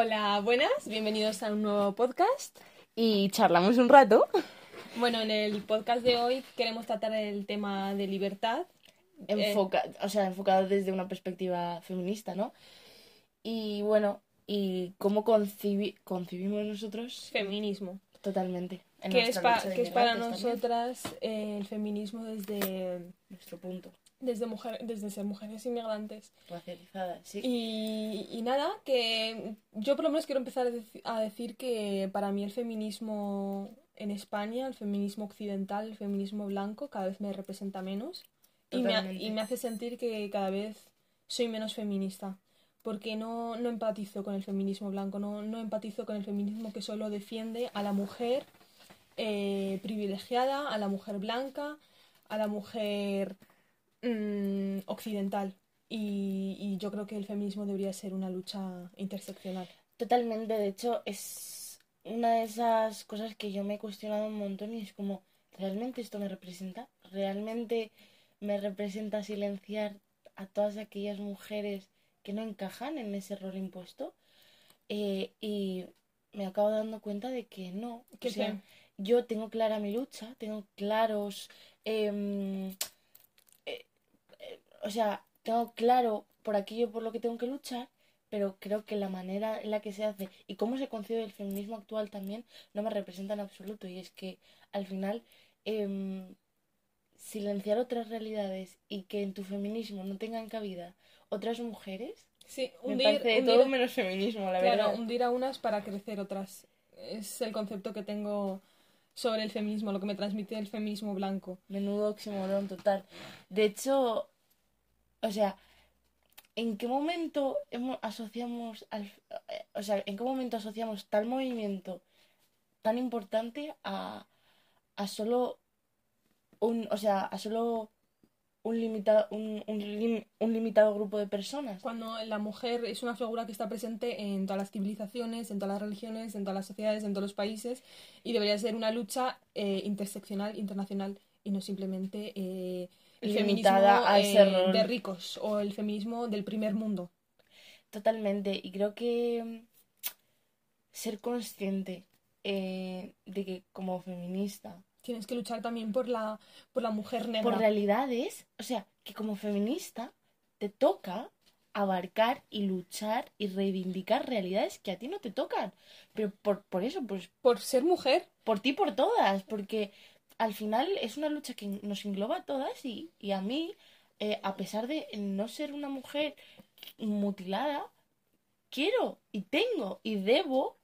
Hola, buenas, bienvenidos a un nuevo podcast. Y charlamos un rato. Bueno, en el podcast de hoy queremos tratar el tema de libertad. Enfoca, o sea, enfocado desde una perspectiva feminista, ¿no? Y bueno, y cómo concibi concibimos nosotros. Feminismo. Totalmente. ¿Qué es, que es para nosotras eh, el feminismo desde nuestro punto? Desde, mujer, desde ser mujeres inmigrantes. Racializadas, sí. Y, nada, que yo por lo menos quiero empezar a, decir que para mí el feminismo en España, el feminismo occidental, el feminismo blanco, cada vez me representa menos. Y me, y me, hace sentir que cada vez soy menos feminista. Porque no, no empatizo con el feminismo blanco, no, no empatizo con el feminismo que solo defiende a la mujer eh, privilegiada, a la mujer blanca, a la mujer mm, occidental. Y, yo creo que el feminismo debería ser una lucha interseccional. Totalmente, de hecho es una de esas cosas que yo me he cuestionado un montón y es como, ¿realmente esto me representa? ¿Realmente me representa silenciar a todas aquellas mujeres que no encajan en ese rol impuesto? Eh, y me acabo dando cuenta de que no. Que sea, yo tengo clara mi lucha, tengo claros, em, eh, o sea, tengo claro por aquello por lo que tengo que luchar, pero creo que la manera en la que se hace y cómo se concibe el feminismo actual también no me representa en absoluto. Y es que al final em, silenciar otras realidades y que en tu feminismo no tengan cabida otras mujeres, sí, hundir, me todo menos feminismo, la verdad. hundir a unas para crecer otras. Es el concepto que tengo sobre el feminismo, lo que me transmite el feminismo blanco. Menudo oxímoron total. De hecho, o sea, ¿en qué momento asociamos al, o sea, en qué momento asociamos tal movimiento tan importante a, a solo un, o sea, a solo un limitado, un, un, limitado grupo de personas. Cuando la mujer es una figura que está presente en todas las civilizaciones, en todas las religiones, en todas las sociedades, en todos los países, y debería ser una lucha eh, interseccional, internacional, y no simplemente eh, el limitada a ese eh, de ricos o el feminismo del primer mundo. Totalmente, y creo que mm, ser consciente de que como feminista tienes que luchar también por la, por la mujer negra. Por realidades, o sea, que como feminista te toca abarcar y luchar y reivindicar realidades que a ti no te tocan. Pero por, por eso, pues... Por ser mujer. Por ti, por todas, porque al final es una lucha que nos engloba a todas y, y a mí, eh, a pesar de no ser una mujer mutilada, quiero y tengo y debo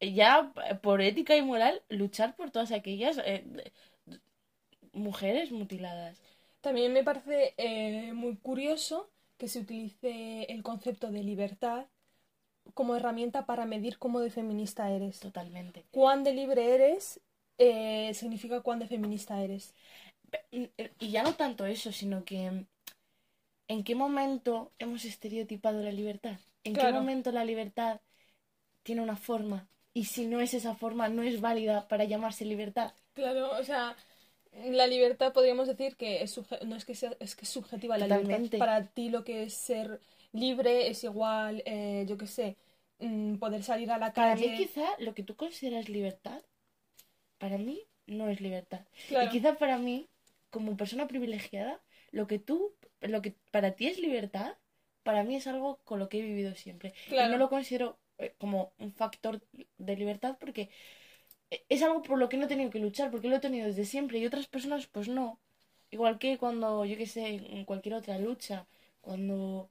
ya por ética y moral luchar por todas aquellas eh, mujeres mutiladas. También me parece eh, muy curioso que se utilice el concepto de libertad como herramienta para medir cómo de feminista eres. Totalmente. Cuán de libre eres eh, significa cuán de feminista eres. Y ya no tanto eso, sino que ¿en qué momento hemos estereotipado la libertad? ¿En qué momento la libertad tiene una forma y si no es esa forma, no es válida para llamarse libertad. Claro, o sea, la libertad podríamos decir que es no es que sea, es que es subjetiva la libertad. Para ti lo que es ser libre es igual, eh, yo qué sé, mm, poder salir a la calle. Para mí quizá lo que tú consideras libertad, para mí no es libertad. Y quizá para mí, como persona privilegiada, lo que tú, lo que para ti es libertad, para mí es algo con lo que he vivido siempre. Y no lo considero eh, como un factor de libertad porque es algo por lo que no he tenido que luchar, porque lo he tenido desde siempre y otras personas pues no. Igual que cuando, yo que sé, en cualquier otra lucha, cuando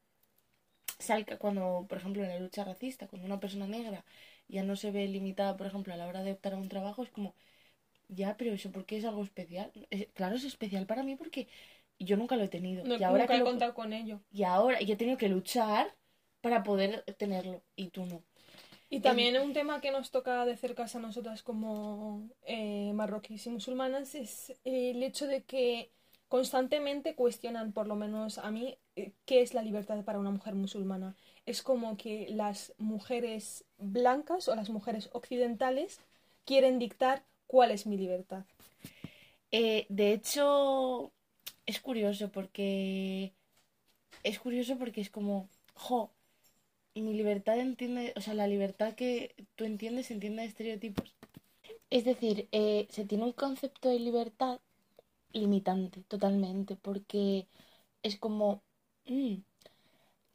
salga, cuando, por ejemplo, en la lucha racista, cuando una persona negra ya no se ve limitada, por ejemplo, a la hora de optar a un trabajo, es como, ya, pero eso, ¿por qué es algo especial? claro, es especial para mí porque yo nunca lo he tenido. y ahora nunca he contado con ello. Y ahora, yo he tenido que luchar para poder tenerlo, y tú no. Y también un tema que nos toca de cerca a nosotras como eh, marroquíes y musulmanas es el hecho de que constantemente cuestionan, por lo menos a mí, eh, qué es la libertad para una mujer musulmana. Es como que las mujeres blancas o las mujeres occidentales quieren dictar cuál es mi libertad. Eh, de hecho, es curioso porque es curioso porque es como, jo, mi libertad entiende, o sea, la libertad que tú entiendes entiende de estereotipos. Es decir, eh, se tiene un concepto de libertad limitante totalmente, porque es como, mm,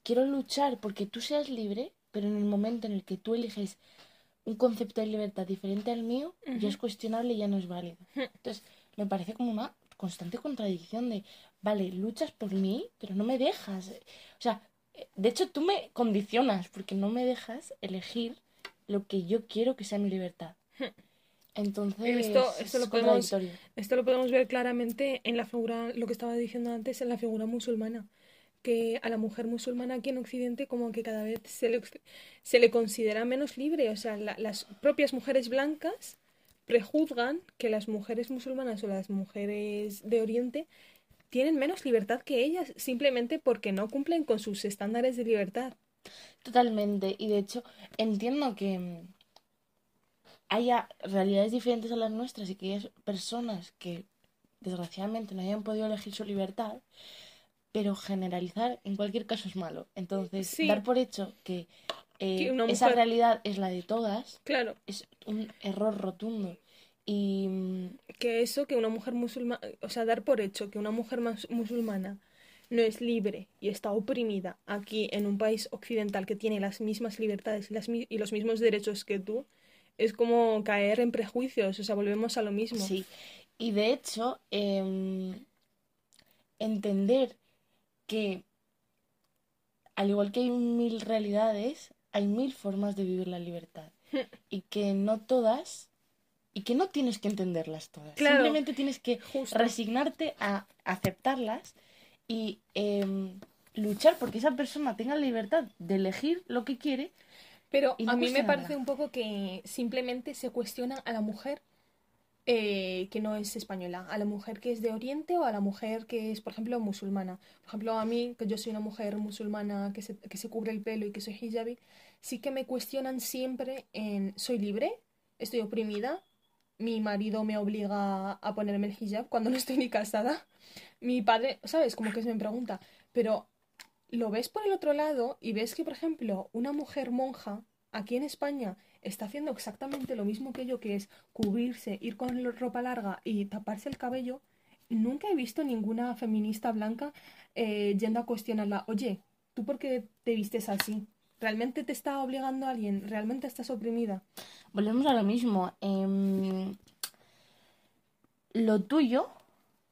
quiero luchar porque tú seas libre, pero en el momento en el que tú eliges un concepto de libertad diferente al mío, ya es cuestionable y ya no es válido. Entonces, me parece como una constante contradicción de, vale, luchas por mí, pero no me dejas. O sea, de hecho tú me condicionas porque no me dejas elegir lo que yo quiero que sea mi libertad. Entonces, esto, esto, lo podemos, esto lo podemos ver claramente en la figura, lo que estaba diciendo antes, en la figura musulmana. Que a la mujer musulmana aquí en Occidente como que cada vez se le, se le considera menos libre. O sea, las propias mujeres blancas prejuzgan que las mujeres musulmanas o las mujeres de Oriente tienen menos libertad que ellas simplemente porque no cumplen con sus estándares de libertad. Totalmente. Y de hecho, entiendo que haya realidades diferentes a las nuestras y que haya personas que desgraciadamente no hayan podido elegir su libertad, pero generalizar en cualquier caso es malo. Entonces, dar por hecho que, eh, esa realidad es la de todas, claro. es un error rotundo. Y que eso, que una mujer musulmana, o sea, dar por hecho que una mujer musulmana no es libre y está oprimida aquí en un país occidental que tiene las mismas libertades y, las, y los mismos derechos que tú, es como caer en prejuicios, o sea, volvemos a lo mismo. Sí, y de hecho, em, entender que al igual que hay mil realidades, hay mil formas de vivir la libertad y que no todas y que no tienes que entenderlas todas. Simplemente tienes que resignarte a aceptarlas y em, luchar porque esa persona tenga la libertad de elegir lo que quiere. Pero a mí me parece un poco que simplemente se cuestiona a la mujer eh, que no es española, a la mujer que es de Oriente o a la mujer que es, por ejemplo, musulmana. Por ejemplo, a mí, que yo soy una mujer musulmana que se, que se cubre el pelo y que soy hijabi, sí que me cuestionan siempre en, ¿soy libre? ¿Estoy oprimida? mi marido me obliga a ponerme el hijab cuando no estoy ni casada. Mi padre, ¿sabes? Como que se me pregunta, pero lo ves por el otro lado y ves que, por ejemplo, una mujer monja aquí en España está haciendo exactamente lo mismo que yo, que es cubrirse, ir con ropa larga y taparse el cabello. Nunca he visto ninguna feminista blanca eh, yendo a cuestionarla, oye, ¿tú por qué te vistes así? ¿Realmente te está obligando a alguien? ¿Realmente estás oprimida? Volvemos a lo mismo. Em, lo tuyo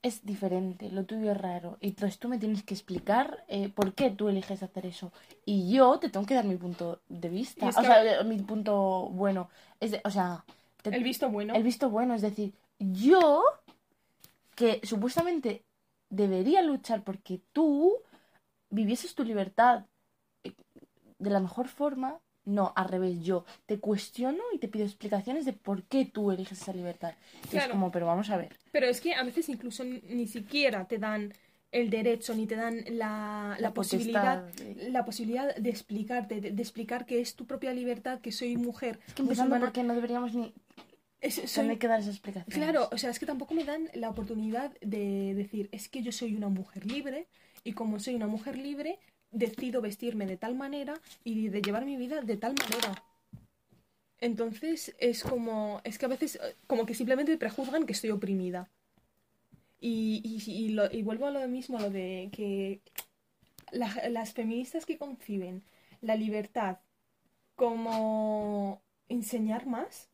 es diferente, lo tuyo es raro. Y entonces tú me tienes que explicar eh, por qué tú eliges hacer eso. Y yo te tengo que dar mi punto de vista. O sea, mi punto bueno. Es o sea... el visto bueno. El visto bueno, es decir, yo, que supuestamente debería luchar porque tú vivieses tu libertad de la mejor forma, no, al revés, yo te cuestiono y te pido explicaciones de por qué tú eliges esa libertad. es como, pero vamos a ver. Pero es que a veces incluso ni siquiera te dan el derecho ni te dan la, la, posibilidad la posibilidad de explicarte de, explicar que es tu propia libertad que soy mujer es que empezando porque no deberíamos ni tener que dar esa explicación claro o sea es que tampoco me dan la oportunidad de decir es que yo soy una mujer libre y como soy una mujer libre decido vestirme de tal manera y de llevar mi vida de tal manera. Entonces es como, es que a veces como que simplemente prejuzgan que estoy oprimida. Y, y, lo, y vuelvo a lo mismo, a lo de que las feministas que conciben la libertad como enseñar más,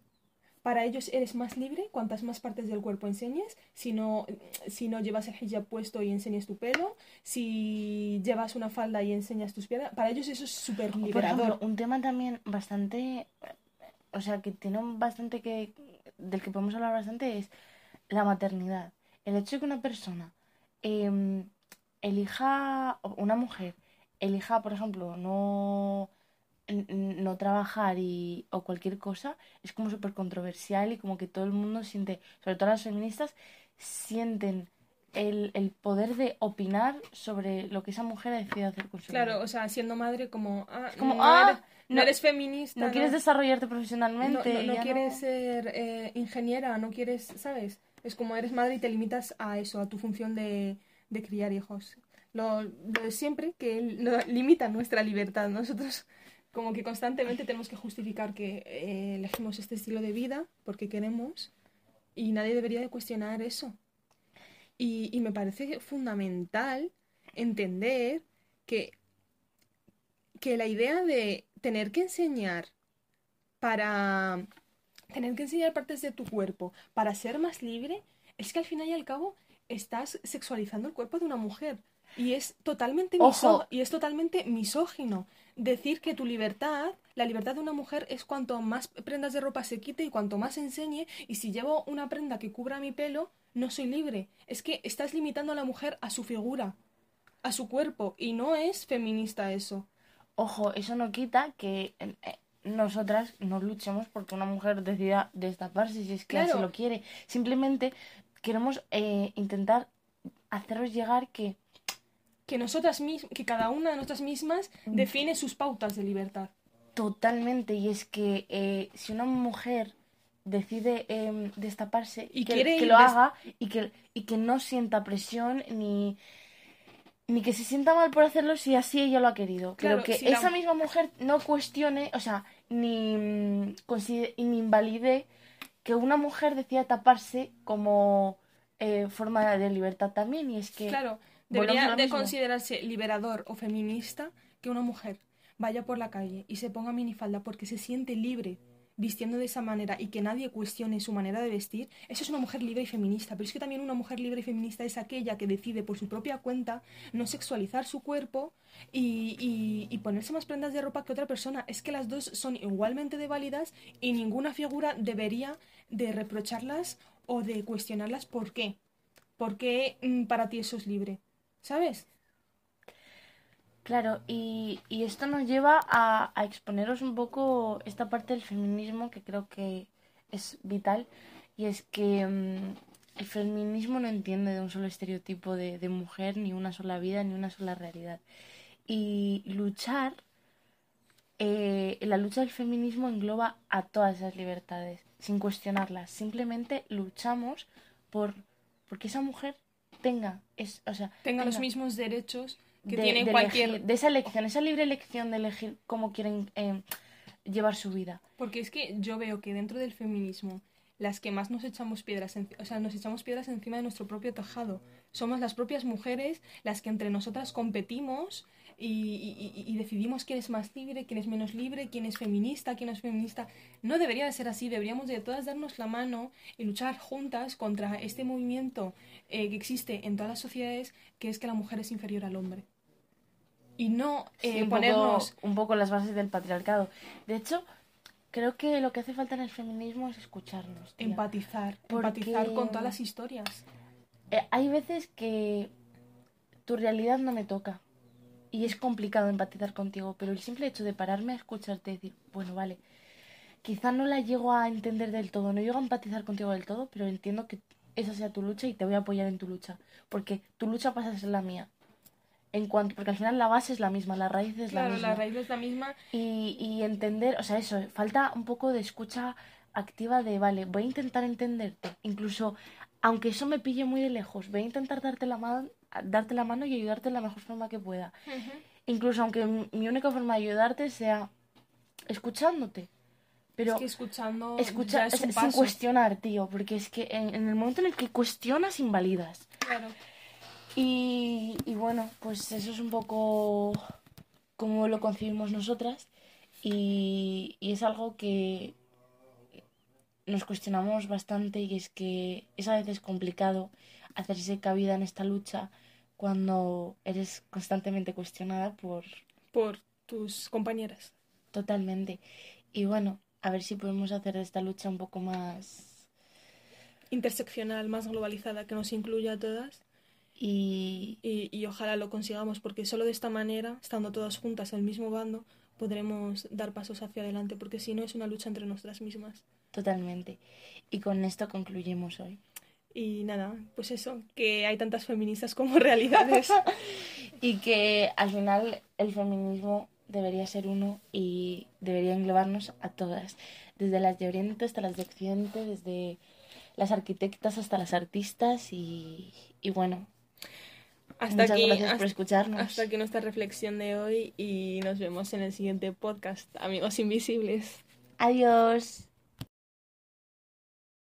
para ellos eres más libre cuantas más partes del cuerpo enseñes, si no, si no llevas el hijab puesto y enseñas tu pelo, si llevas una falda y enseñas tus piernas, para ellos eso es súper liberador. un tema también bastante, o sea, que tiene bastante que, del que podemos hablar bastante es la maternidad. El hecho de que una persona eh, elija, una mujer elija, por ejemplo, no no trabajar y, o cualquier cosa es como súper controversial y como que todo el mundo siente, sobre todo las feministas, sienten el, el, poder de opinar sobre lo que esa mujer ha decidido hacer con su Claro, o sea, siendo madre como, ah, como, no, ah, eres, no, eres feminista. No, quieres desarrollarte profesionalmente. No, quieres ser eh, ingeniera, no quieres, ¿sabes? Es como eres madre y te limitas a eso, a tu función de, de criar hijos. Lo, lo de siempre, que limita nuestra libertad. Nosotros como que constantemente tenemos que justificar que eh, elegimos este estilo de vida porque queremos y nadie debería de cuestionar eso. Y, y me parece fundamental entender que, que la idea de tener que enseñar para tener que enseñar partes de tu cuerpo para ser más libre, es que al final y al cabo estás sexualizando el cuerpo de una mujer. Y es totalmente y es totalmente misógino decir que tu libertad, la libertad de una mujer es cuanto más prendas de ropa se quite y cuanto más enseñe y si llevo una prenda que cubra mi pelo, no soy libre. Es que estás limitando a la mujer a su figura, a su cuerpo y no es feminista eso. Ojo, eso no quita que eh, nosotras no luchemos porque una mujer decida destaparse si es que se lo quiere. Simplemente queremos eh, intentar haceros llegar que que nosotras mismas, que cada una de nosotras mismas define sus pautas de libertad. Totalmente, y es que eh, si una mujer decide em, destaparse y que, que lo haga y que, y que no sienta presión ni, ni que se sienta mal por hacerlo si así ella lo ha querido. Pero que esa misma mujer no cuestione, o sea, ni, mm, ni invalide que una mujer decida taparse como eh, forma de libertad también. Y es que. Claro, Debería de considerarse liberador o feminista que una mujer vaya por la calle y se ponga minifalda porque se siente libre vistiendo de esa manera y que nadie cuestione su manera de vestir, eso es una mujer libre y feminista. Pero es que también una mujer libre y feminista es aquella que decide por su propia cuenta no sexualizar su cuerpo y, y, ponerse más prendas de ropa que otra persona. Es que las dos son igualmente de válidas y ninguna figura debería de reprocharlas o de cuestionarlas por qué. ¿Por qué mm, para ti eso es libre? ¿Sabes? Claro, y, y esto nos lleva a, exponeros un poco esta parte del feminismo que creo que es vital, y es que mm, el feminismo no entiende de un solo estereotipo de, de, mujer, ni una sola vida, ni una sola realidad. Y luchar, eh, la lucha del feminismo engloba a todas esas libertades, sin cuestionarlas. Simplemente luchamos por porque esa mujer tenga, es, o sea, tenga, los mismos derechos que tiene cualquier... de esa elección, esa libre elección de elegir cómo quieren eh, llevar su vida. Porque es que yo veo que dentro del feminismo las que más nos echamos piedras, o sea, nos echamos piedras encima de nuestro propio tejado. Somos las propias mujeres las que entre nosotras competimos y, decidimos quién es más libre, quién es menos libre, quién es feminista, quién no es feminista. No debería de ser así, deberíamos de todas darnos la mano y luchar juntas contra este movimiento eh, que existe en todas las sociedades, que es que la mujer es inferior al hombre. Y no eh, ponernos... un poco las bases del patriarcado. De hecho, creo que lo que hace falta en el feminismo es escucharnos. Empatizar, empatizar con todas las historias. Eh, hay veces que tu realidad no me toca y es complicado empatizar contigo, pero el simple hecho de pararme a escucharte y decir, bueno, vale, quizá no la llego a entender del todo, no llego a empatizar contigo del todo, pero entiendo que esa sea tu lucha y te voy a apoyar en tu lucha, porque tu lucha pasa a ser la mía. En cuanto, porque al final la base es la misma, la raíz es la misma. la raíz es la misma. Y, y entender, o sea, eso, falta un poco de escucha activa de, vale, voy a intentar entenderte, incluso aunque eso me pille muy de lejos, voy a intentar darte la mano darte la mano y ayudarte de la mejor forma que pueda. Incluso aunque mi única forma de ayudarte sea escuchándote. Pero escuchando escucha, sin cuestionar, tío, porque es que en, el momento en el que cuestionas, invalidas. Claro. Y, y bueno, pues eso es un poco como lo concibimos nosotras y, y es algo que nos cuestionamos bastante y es que es a veces complicado hacerse cabida en esta lucha cuando eres constantemente cuestionada por... Por tus compañeras. Totalmente. Y bueno, a ver si podemos hacer esta lucha un poco más... Interseccional, más globalizada, que nos incluya a todas. Y... y... Y, ojalá lo consigamos, porque solo de esta manera, estando todas juntas en el mismo bando, podremos dar pasos hacia adelante, porque si no es una lucha entre nosotras mismas. Totalmente. Y con esto concluimos hoy. Y nada, pues eso, que hay tantas feministas como realidades. y que al final el feminismo debería ser uno y debería englobarnos a todas, desde las de Oriente hasta las de Occidente, desde las arquitectas hasta las artistas y, y bueno. Hasta Muchas gracias por escucharnos. Hasta aquí nuestra reflexión de hoy y nos vemos en el siguiente podcast, amigos invisibles. Adiós.